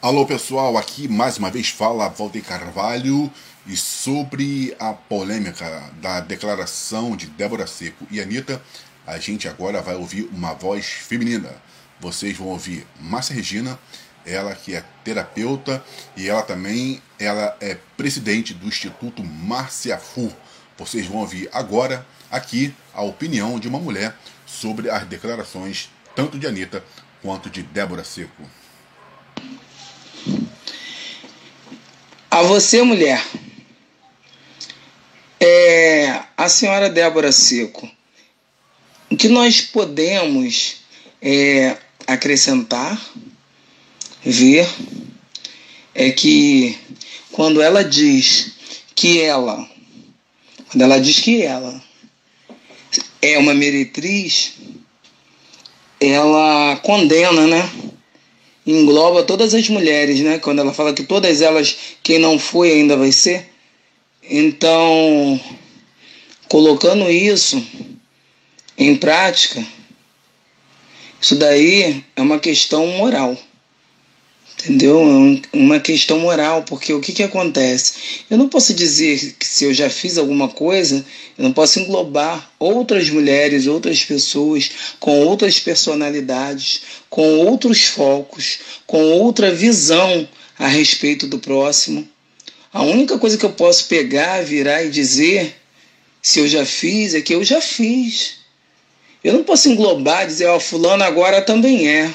Alô pessoal, aqui mais uma vez fala Valdir Carvalho e sobre a polêmica da declaração de Débora Seco e Anitta, a gente agora vai ouvir uma voz feminina. Vocês vão ouvir Márcia Regina, ela que é terapeuta e ela também ela é presidente do Instituto Márcia Fu. Vocês vão ouvir agora aqui a opinião de uma mulher sobre as declarações tanto de Anitta quanto de Débora Seco. A você, mulher, é, a senhora Débora Seco, o que nós podemos é, acrescentar, ver, é que quando ela diz que ela, quando ela diz que ela é uma meretriz, ela condena, né? Engloba todas as mulheres, né? Quando ela fala que todas elas, quem não foi ainda vai ser. Então, colocando isso em prática, isso daí é uma questão moral. Entendeu? É uma questão moral, porque o que, que acontece? Eu não posso dizer que se eu já fiz alguma coisa, eu não posso englobar outras mulheres, outras pessoas com outras personalidades, com outros focos, com outra visão a respeito do próximo. A única coisa que eu posso pegar, virar e dizer, se eu já fiz, é que eu já fiz. Eu não posso englobar, dizer, ó, oh, fulano agora também é.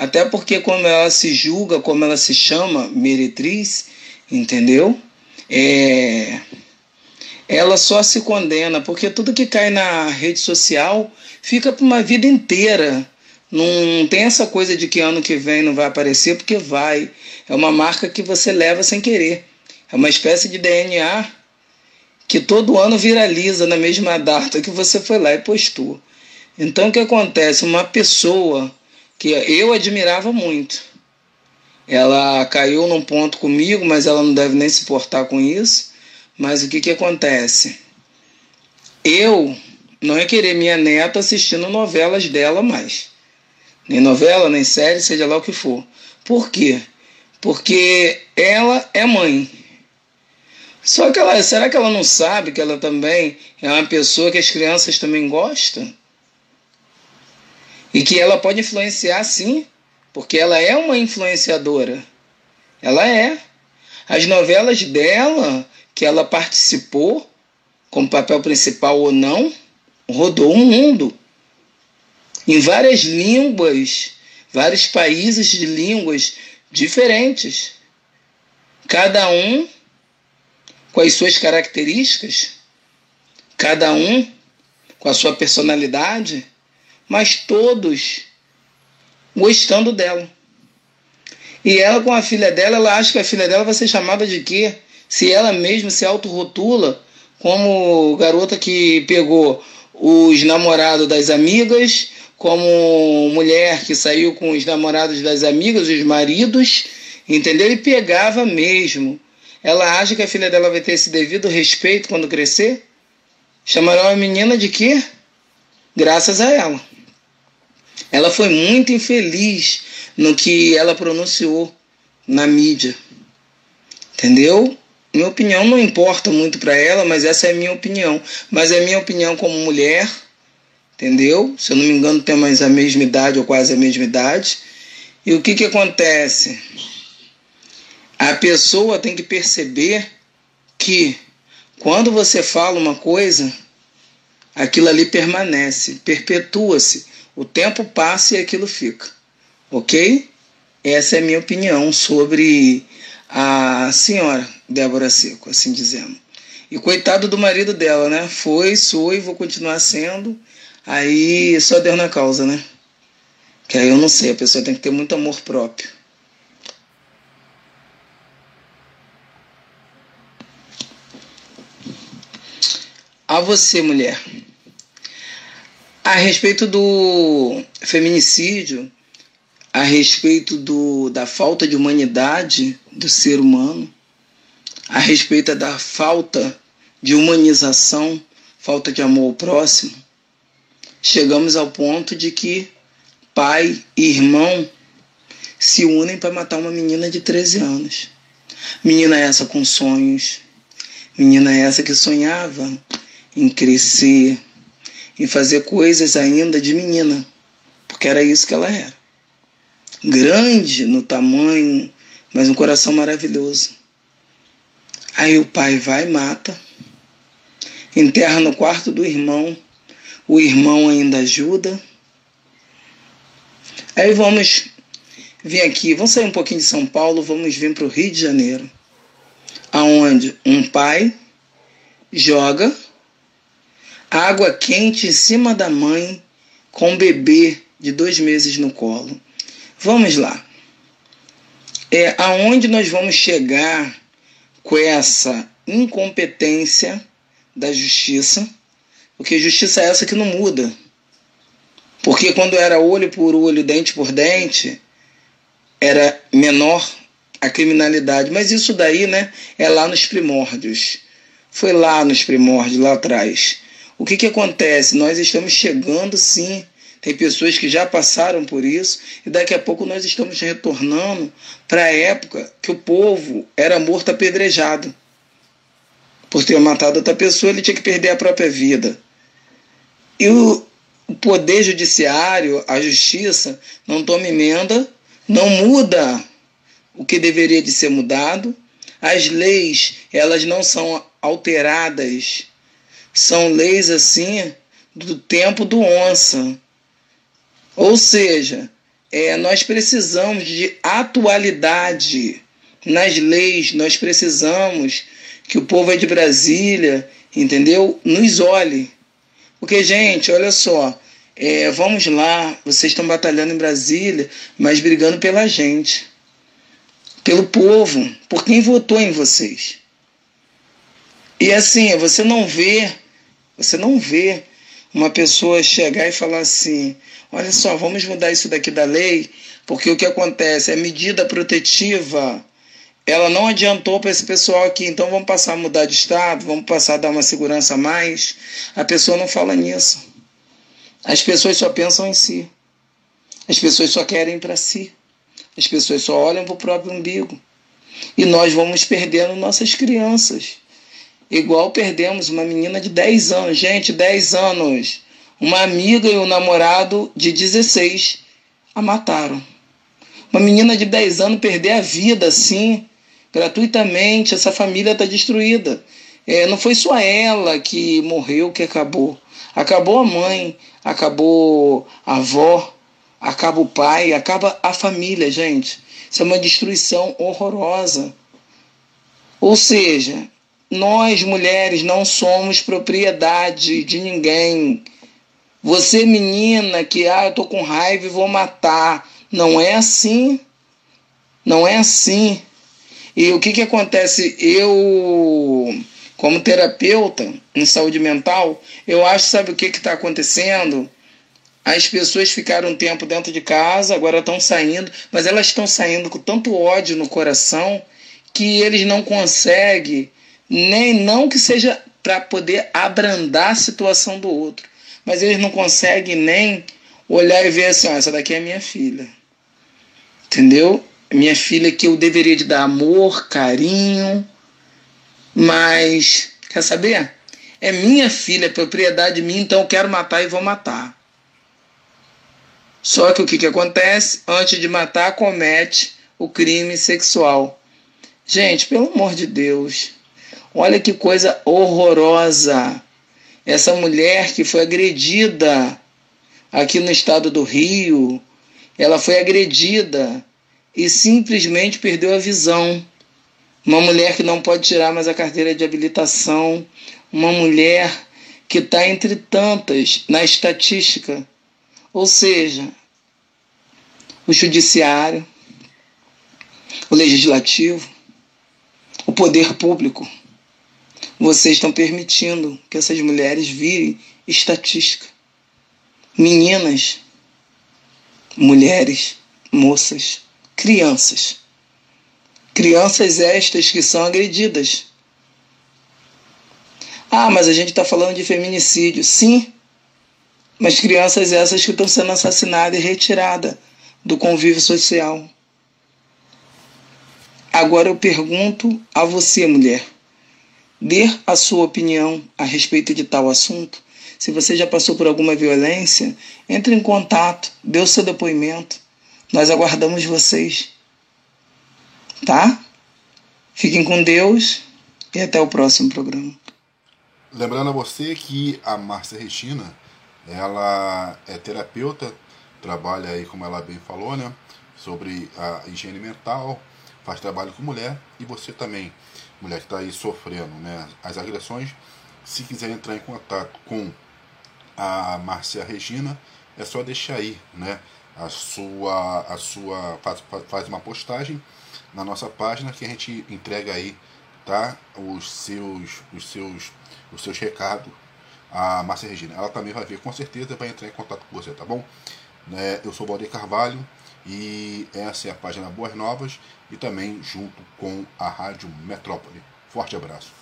Até porque como ela se julga, como ela se chama, meretriz, entendeu? É, ela só se condena, porque tudo que cai na rede social fica para uma vida inteira. Não tem essa coisa de que ano que vem não vai aparecer, porque vai. É uma marca que você leva sem querer. É uma espécie de DNA que todo ano viraliza na mesma data que você foi lá e postou. Então o que acontece? Uma pessoa que eu admirava muito. Ela caiu num ponto comigo, mas ela não deve nem se portar com isso. Mas o que, que acontece? Eu não ia querer minha neta assistindo novelas dela mais. Nem novela, nem série, seja lá o que for. Por quê? Porque ela é mãe. Só que ela, será que ela não sabe que ela também é uma pessoa que as crianças também gostam? E que ela pode influenciar sim, porque ela é uma influenciadora. Ela é. As novelas dela, que ela participou, como papel principal ou não, rodou o mundo. Em várias línguas, vários países de línguas diferentes. Cada um com as suas características, cada um com a sua personalidade mas todos gostando dela. E ela com a filha dela, ela acha que a filha dela vai ser chamada de quê? Se ela mesma se autorrotula como garota que pegou os namorados das amigas, como mulher que saiu com os namorados das amigas, os maridos, entendeu? E pegava mesmo. Ela acha que a filha dela vai ter esse devido respeito quando crescer? Chamarão a menina de quê? Graças a ela. Ela foi muito infeliz no que ela pronunciou na mídia. Entendeu? Minha opinião não importa muito para ela, mas essa é a minha opinião. Mas é minha opinião como mulher, entendeu? Se eu não me engano, tem mais a mesma idade ou quase a mesma idade. E o que, que acontece? A pessoa tem que perceber que quando você fala uma coisa, aquilo ali permanece, perpetua-se. O tempo passa e aquilo fica. Ok? Essa é a minha opinião sobre a senhora Débora Seco, assim dizendo. E coitado do marido dela, né? Foi, sou e vou continuar sendo. Aí só deu na causa, né? Que aí eu não sei, a pessoa tem que ter muito amor próprio. A você, mulher a respeito do feminicídio, a respeito do, da falta de humanidade do ser humano, a respeito da falta de humanização, falta de amor ao próximo, chegamos ao ponto de que pai e irmão se unem para matar uma menina de 13 anos. Menina essa com sonhos, menina essa que sonhava em crescer, em fazer coisas ainda de menina, porque era isso que ela era. Grande no tamanho, mas um coração maravilhoso. Aí o pai vai e mata, enterra no quarto do irmão, o irmão ainda ajuda. Aí vamos vir aqui, vamos sair um pouquinho de São Paulo, vamos vir para o Rio de Janeiro, aonde um pai joga água quente em cima da mãe com um bebê de dois meses no colo. Vamos lá. É aonde nós vamos chegar com essa incompetência da justiça, porque justiça é essa que não muda. Porque quando era olho por olho, dente por dente, era menor a criminalidade. Mas isso daí, né, é lá nos primórdios. Foi lá nos primórdios, lá atrás. O que, que acontece? Nós estamos chegando, sim. Tem pessoas que já passaram por isso e daqui a pouco nós estamos retornando para a época que o povo era morto apedrejado. Por ter matado outra pessoa, ele tinha que perder a própria vida. E o, poder judiciário, a justiça, não toma emenda não muda o que deveria de ser mudado. As leis, elas não são alteradas. São leis assim do tempo do onça. Ou seja, é, nós precisamos de atualidade nas leis, nós precisamos que o povo de Brasília, entendeu? Nos olhe. Porque, gente, olha só, é, vamos lá, vocês estão batalhando em Brasília, mas brigando pela gente, pelo povo, por quem votou em vocês. E assim, você não vê, você não vê uma pessoa chegar e falar assim: olha só, vamos mudar isso daqui da lei, porque o que acontece é medida protetiva. Ela não adiantou para esse pessoal aqui, então vamos passar a mudar de estado, vamos passar a dar uma segurança a mais. A pessoa não fala nisso. As pessoas só pensam em si. As pessoas só querem para si. As pessoas só olham para o próprio umbigo. E nós vamos perdendo nossas crianças. Igual perdemos uma menina de 10 anos. Gente, 10 anos. Uma amiga e um namorado de 16 a mataram. Uma menina de 10 anos perder a vida assim, gratuitamente. Essa família está destruída. É, não foi só ela que morreu, que acabou. Acabou a mãe, acabou a avó, acaba o pai, acaba a família, gente. Isso é uma destruição horrorosa. Ou seja, nós mulheres não somos propriedade de ninguém. Você, menina, que ah, eu tô com raiva e vou matar. Não é assim. Não é assim. E o que, que acontece? Eu como terapeuta em saúde mental, eu acho, sabe o que está acontecendo? As pessoas ficaram um tempo dentro de casa, agora estão saindo, mas elas estão saindo com tanto ódio no coração que eles não conseguem, nem não que seja para poder abrandar a situação do outro, mas eles não conseguem nem olhar e ver assim: ó, essa daqui é minha filha. Entendeu? Minha filha que eu deveria de dar amor, carinho, mas, quer saber? É minha filha, é propriedade minha, então eu quero matar e vou matar. Só que o que, que acontece? Antes de matar, comete o crime sexual. Gente, pelo amor de Deus, olha que coisa horrorosa. Essa mulher que foi agredida aqui no estado do Rio, ela foi agredida e simplesmente perdeu a visão. Uma mulher que não pode tirar mais a carteira de habilitação, uma mulher que está entre tantas na estatística, ou seja, o judiciário, o legislativo, o poder público, vocês estão permitindo que essas mulheres virem estatística. Meninas, mulheres, moças, crianças Crianças estas que são agredidas. Ah, mas a gente está falando de feminicídio. Sim, mas crianças essas que estão sendo assassinadas e retiradas do convívio social. Agora eu pergunto a você, mulher, dê a sua opinião a respeito de tal assunto. Se você já passou por alguma violência, entre em contato, dê o seu depoimento. Nós aguardamos vocês. Tá? Fiquem com Deus e até o próximo programa. Lembrando a você que a Márcia Regina, ela é terapeuta, trabalha aí, como ela bem falou, né? Sobre a higiene mental, faz trabalho com mulher e você também, mulher que está aí sofrendo né, as agressões, se quiser entrar em contato com a Márcia Regina, é só deixar aí, né? A sua, a sua faz, faz uma postagem na nossa página que a gente entrega aí, tá? Os seus, os seus, os seus recados a Márcia Regina. Ela também vai ver, com certeza vai entrar em contato com você, tá bom? É, eu sou o Balde Carvalho e essa é a página Boas Novas e também junto com a Rádio Metrópole. Forte abraço.